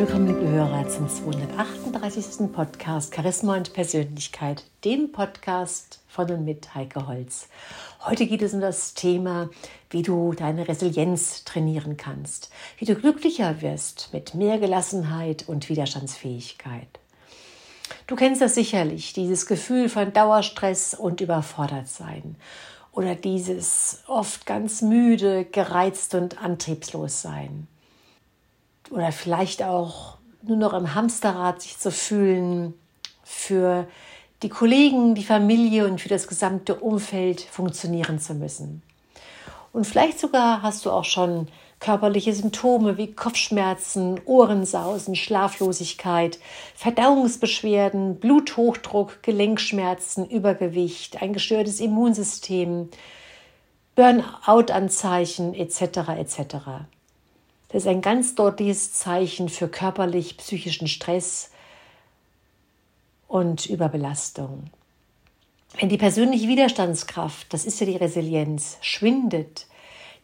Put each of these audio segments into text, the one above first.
willkommen, liebe Hörer, zum 238. Podcast Charisma und Persönlichkeit, dem Podcast von und mit Heike Holz. Heute geht es um das Thema, wie du deine Resilienz trainieren kannst, wie du glücklicher wirst mit mehr Gelassenheit und Widerstandsfähigkeit. Du kennst das sicherlich, dieses Gefühl von Dauerstress und Überfordertsein oder dieses oft ganz müde, gereizt und antriebslos sein oder vielleicht auch nur noch im Hamsterrad sich zu fühlen, für die Kollegen, die Familie und für das gesamte Umfeld funktionieren zu müssen. Und vielleicht sogar hast du auch schon körperliche Symptome wie Kopfschmerzen, Ohrensausen, Schlaflosigkeit, Verdauungsbeschwerden, Bluthochdruck, Gelenkschmerzen, Übergewicht, ein gestörtes Immunsystem, Burnout-Anzeichen etc. etc. Das ist ein ganz deutliches Zeichen für körperlich-psychischen Stress und Überbelastung. Wenn die persönliche Widerstandskraft, das ist ja die Resilienz, schwindet,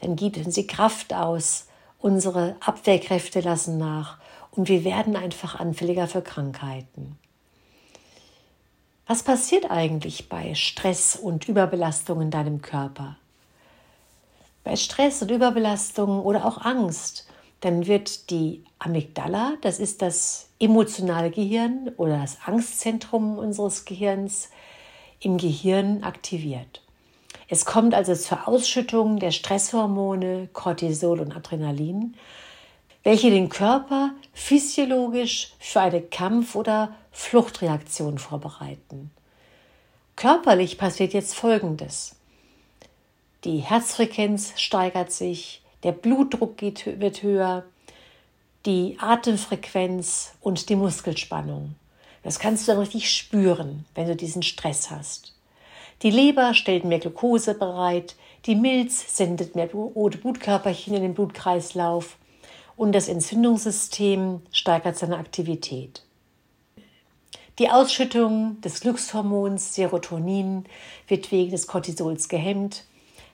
dann gibt sie Kraft aus, unsere Abwehrkräfte lassen nach und wir werden einfach anfälliger für Krankheiten. Was passiert eigentlich bei Stress und Überbelastung in deinem Körper? Bei Stress und Überbelastung oder auch Angst dann wird die Amygdala, das ist das emotionale Gehirn oder das Angstzentrum unseres Gehirns, im Gehirn aktiviert. Es kommt also zur Ausschüttung der Stresshormone Cortisol und Adrenalin, welche den Körper physiologisch für eine Kampf- oder Fluchtreaktion vorbereiten. Körperlich passiert jetzt Folgendes. Die Herzfrequenz steigert sich, der Blutdruck geht, wird höher, die Atemfrequenz und die Muskelspannung. Das kannst du dann richtig spüren, wenn du diesen Stress hast. Die Leber stellt mehr Glucose bereit, die Milz sendet mehr rote Blutkörperchen in den Blutkreislauf und das Entzündungssystem steigert seine Aktivität. Die Ausschüttung des Glückshormons Serotonin wird wegen des Cortisols gehemmt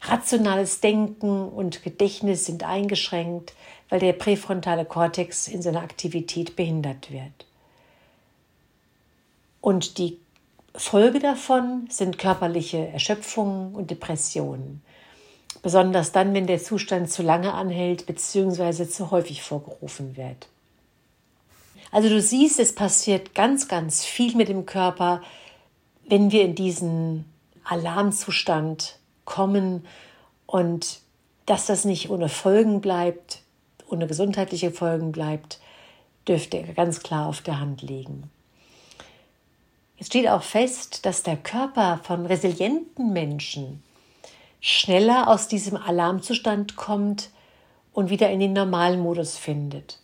Rationales Denken und Gedächtnis sind eingeschränkt, weil der präfrontale Kortex in seiner Aktivität behindert wird. Und die Folge davon sind körperliche Erschöpfungen und Depressionen. Besonders dann, wenn der Zustand zu lange anhält bzw. zu häufig vorgerufen wird. Also du siehst, es passiert ganz, ganz viel mit dem Körper, wenn wir in diesen Alarmzustand kommen und dass das nicht ohne Folgen bleibt, ohne gesundheitliche Folgen bleibt, dürfte ganz klar auf der Hand liegen. Es steht auch fest, dass der Körper von resilienten Menschen schneller aus diesem Alarmzustand kommt und wieder in den normalen Modus findet.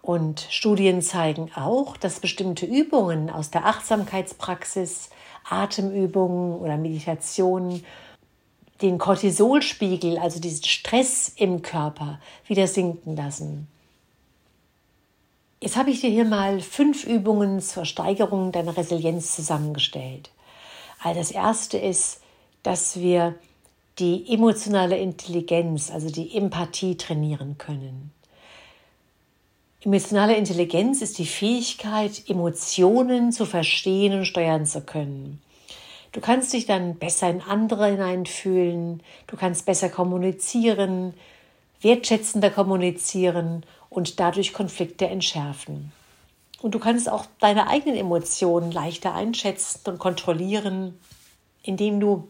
Und Studien zeigen auch, dass bestimmte Übungen aus der Achtsamkeitspraxis Atemübungen oder Meditationen den Cortisolspiegel, also diesen Stress im Körper, wieder sinken lassen. Jetzt habe ich dir hier mal fünf Übungen zur Steigerung deiner Resilienz zusammengestellt. Also das erste ist, dass wir die emotionale Intelligenz, also die Empathie trainieren können. Emotionale Intelligenz ist die Fähigkeit, Emotionen zu verstehen und steuern zu können. Du kannst dich dann besser in andere hineinfühlen, du kannst besser kommunizieren, wertschätzender kommunizieren und dadurch Konflikte entschärfen. Und du kannst auch deine eigenen Emotionen leichter einschätzen und kontrollieren, indem du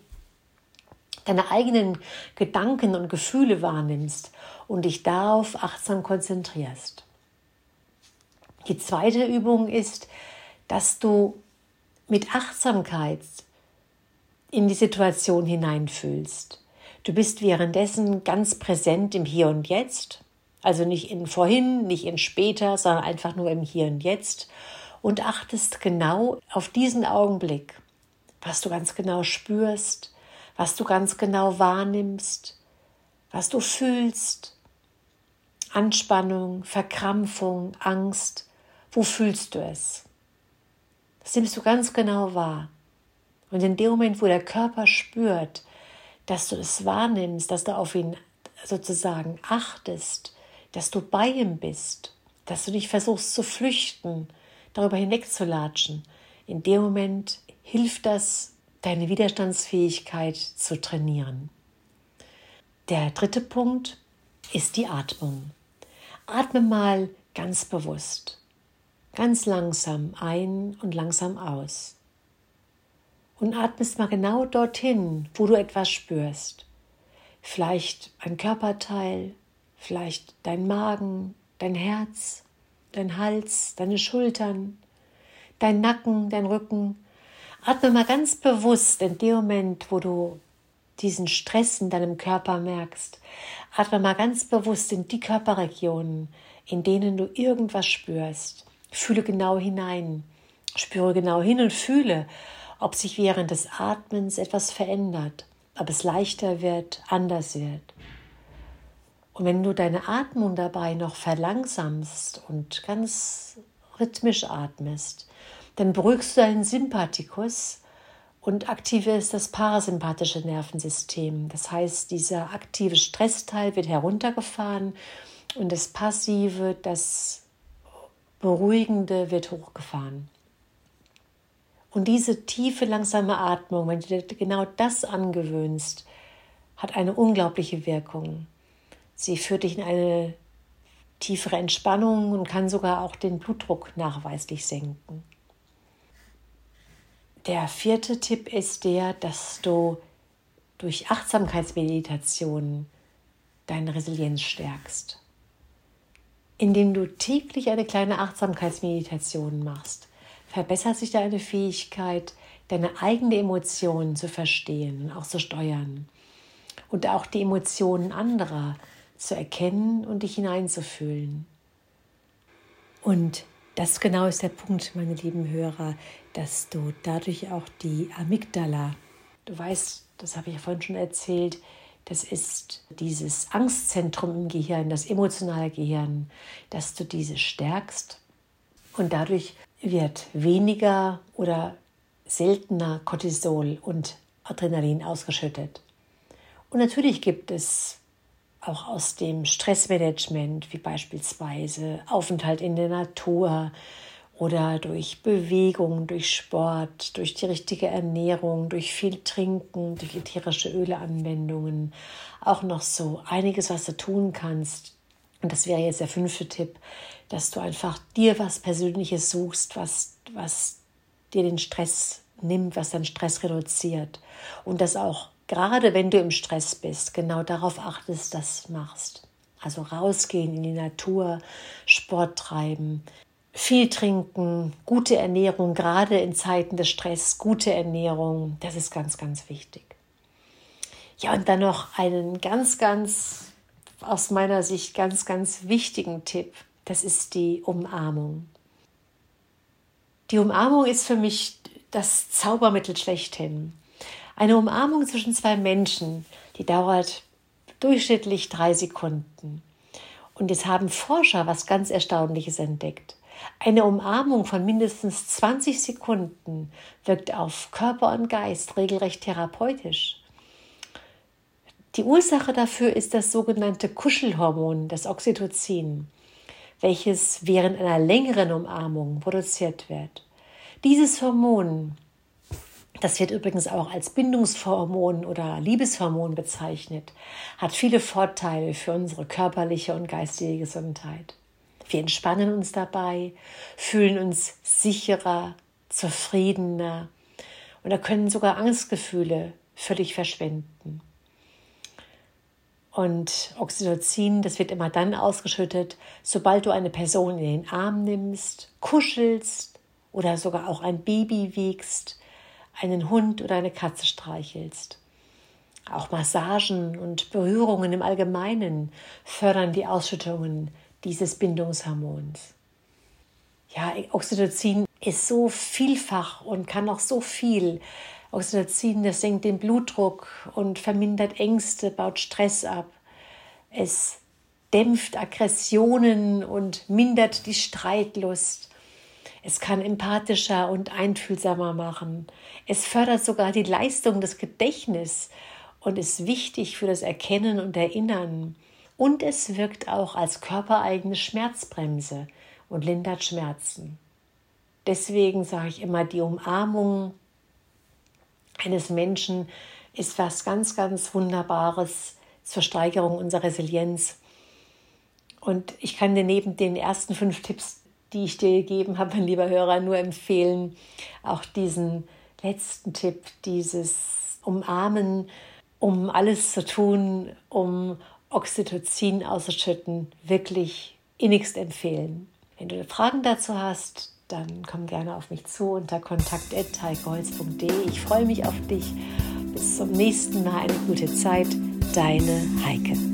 deine eigenen Gedanken und Gefühle wahrnimmst und dich darauf achtsam konzentrierst. Die zweite Übung ist, dass du mit Achtsamkeit in die Situation hineinfühlst. Du bist währenddessen ganz präsent im Hier und Jetzt, also nicht in vorhin, nicht in später, sondern einfach nur im Hier und Jetzt und achtest genau auf diesen Augenblick, was du ganz genau spürst, was du ganz genau wahrnimmst, was du fühlst. Anspannung, Verkrampfung, Angst, wo fühlst du es? Das nimmst du ganz genau wahr. Und in dem Moment, wo der Körper spürt, dass du es wahrnimmst, dass du auf ihn sozusagen achtest, dass du bei ihm bist dass du nicht versuchst zu flüchten, darüber hinwegzulatschen. In dem Moment hilft das, deine Widerstandsfähigkeit zu trainieren. Der dritte Punkt ist die Atmung. Atme mal ganz bewusst, ganz langsam ein und langsam aus. Und atmest mal genau dorthin, wo du etwas spürst. Vielleicht ein Körperteil, vielleicht dein Magen, dein Herz, dein Hals, deine Schultern, dein Nacken, dein Rücken. Atme mal ganz bewusst in dem Moment, wo du diesen Stress in deinem Körper merkst. Atme mal ganz bewusst in die Körperregionen, in denen du irgendwas spürst. Fühle genau hinein. Spüre genau hin und fühle, ob sich während des Atmens etwas verändert, ob es leichter wird, anders wird. Und wenn du deine Atmung dabei noch verlangsamst und ganz rhythmisch atmest, dann beruhigst du deinen Sympathikus und aktivierst das parasympathische Nervensystem. Das heißt, dieser aktive Stressteil wird heruntergefahren und das passive, das beruhigende wird hochgefahren. Und diese tiefe, langsame Atmung, wenn du dir genau das angewöhnst, hat eine unglaubliche Wirkung. Sie führt dich in eine tiefere Entspannung und kann sogar auch den Blutdruck nachweislich senken. Der vierte Tipp ist der, dass du durch Achtsamkeitsmeditation deine Resilienz stärkst. Indem du täglich eine kleine Achtsamkeitsmeditation machst, verbessert sich deine Fähigkeit, deine eigene Emotionen zu verstehen und auch zu steuern. Und auch die Emotionen anderer zu erkennen und dich hineinzufühlen. Und das genau ist der Punkt, meine lieben Hörer, dass du dadurch auch die Amygdala, du weißt, das habe ich ja vorhin schon erzählt, das ist dieses Angstzentrum im Gehirn, das emotionale Gehirn, dass du diese stärkst und dadurch wird weniger oder seltener Cortisol und Adrenalin ausgeschüttet. Und natürlich gibt es auch aus dem Stressmanagement, wie beispielsweise Aufenthalt in der Natur oder durch Bewegung, durch Sport, durch die richtige Ernährung, durch viel Trinken, durch ätherische Öleanwendungen, auch noch so einiges, was du tun kannst. Und das wäre jetzt der fünfte Tipp, dass du einfach dir was Persönliches suchst, was, was dir den Stress nimmt, was deinen Stress reduziert. Und das auch gerade wenn du im Stress bist, genau darauf achtest, dass du machst. Also rausgehen in die Natur, Sport treiben, viel trinken, gute Ernährung, gerade in Zeiten des Stress, gute Ernährung, das ist ganz, ganz wichtig. Ja, und dann noch einen ganz, ganz, aus meiner Sicht ganz, ganz wichtigen Tipp. Das ist die Umarmung. Die Umarmung ist für mich das Zaubermittel schlechthin. Eine Umarmung zwischen zwei Menschen, die dauert durchschnittlich drei Sekunden. Und jetzt haben Forscher was ganz Erstaunliches entdeckt. Eine Umarmung von mindestens 20 Sekunden wirkt auf Körper und Geist regelrecht therapeutisch. Die Ursache dafür ist das sogenannte Kuschelhormon, das Oxytocin, welches während einer längeren Umarmung produziert wird. Dieses Hormon das wird übrigens auch als Bindungshormon oder Liebeshormon bezeichnet, hat viele Vorteile für unsere körperliche und geistige Gesundheit. Wir entspannen uns dabei, fühlen uns sicherer, zufriedener und da können sogar Angstgefühle völlig verschwinden. Und Oxytocin, das wird immer dann ausgeschüttet, sobald du eine Person in den Arm nimmst, kuschelst oder sogar auch ein Baby wiegst, einen Hund oder eine Katze streichelst. Auch Massagen und Berührungen im Allgemeinen fördern die Ausschüttungen dieses Bindungshormons. Ja, Oxytocin ist so vielfach und kann auch so viel. Oxytocin, das senkt den Blutdruck und vermindert Ängste, baut Stress ab. Es dämpft Aggressionen und mindert die Streitlust. Es kann empathischer und einfühlsamer machen. Es fördert sogar die Leistung des Gedächtnisses und ist wichtig für das Erkennen und Erinnern. Und es wirkt auch als körpereigene Schmerzbremse und lindert Schmerzen. Deswegen sage ich immer, die Umarmung eines Menschen ist was ganz, ganz Wunderbares zur Steigerung unserer Resilienz. Und ich kann dir neben den ersten fünf Tipps, die ich dir gegeben habe, mein lieber Hörer, nur empfehlen, auch diesen letzten Tipp, dieses Umarmen, um alles zu tun, um Oxytocin auszuschütten, wirklich innigst empfehlen. Wenn du Fragen dazu hast, dann komm gerne auf mich zu unter kontakt.heikeholz.de. Ich freue mich auf dich. Bis zum nächsten Mal eine gute Zeit. Deine Heike.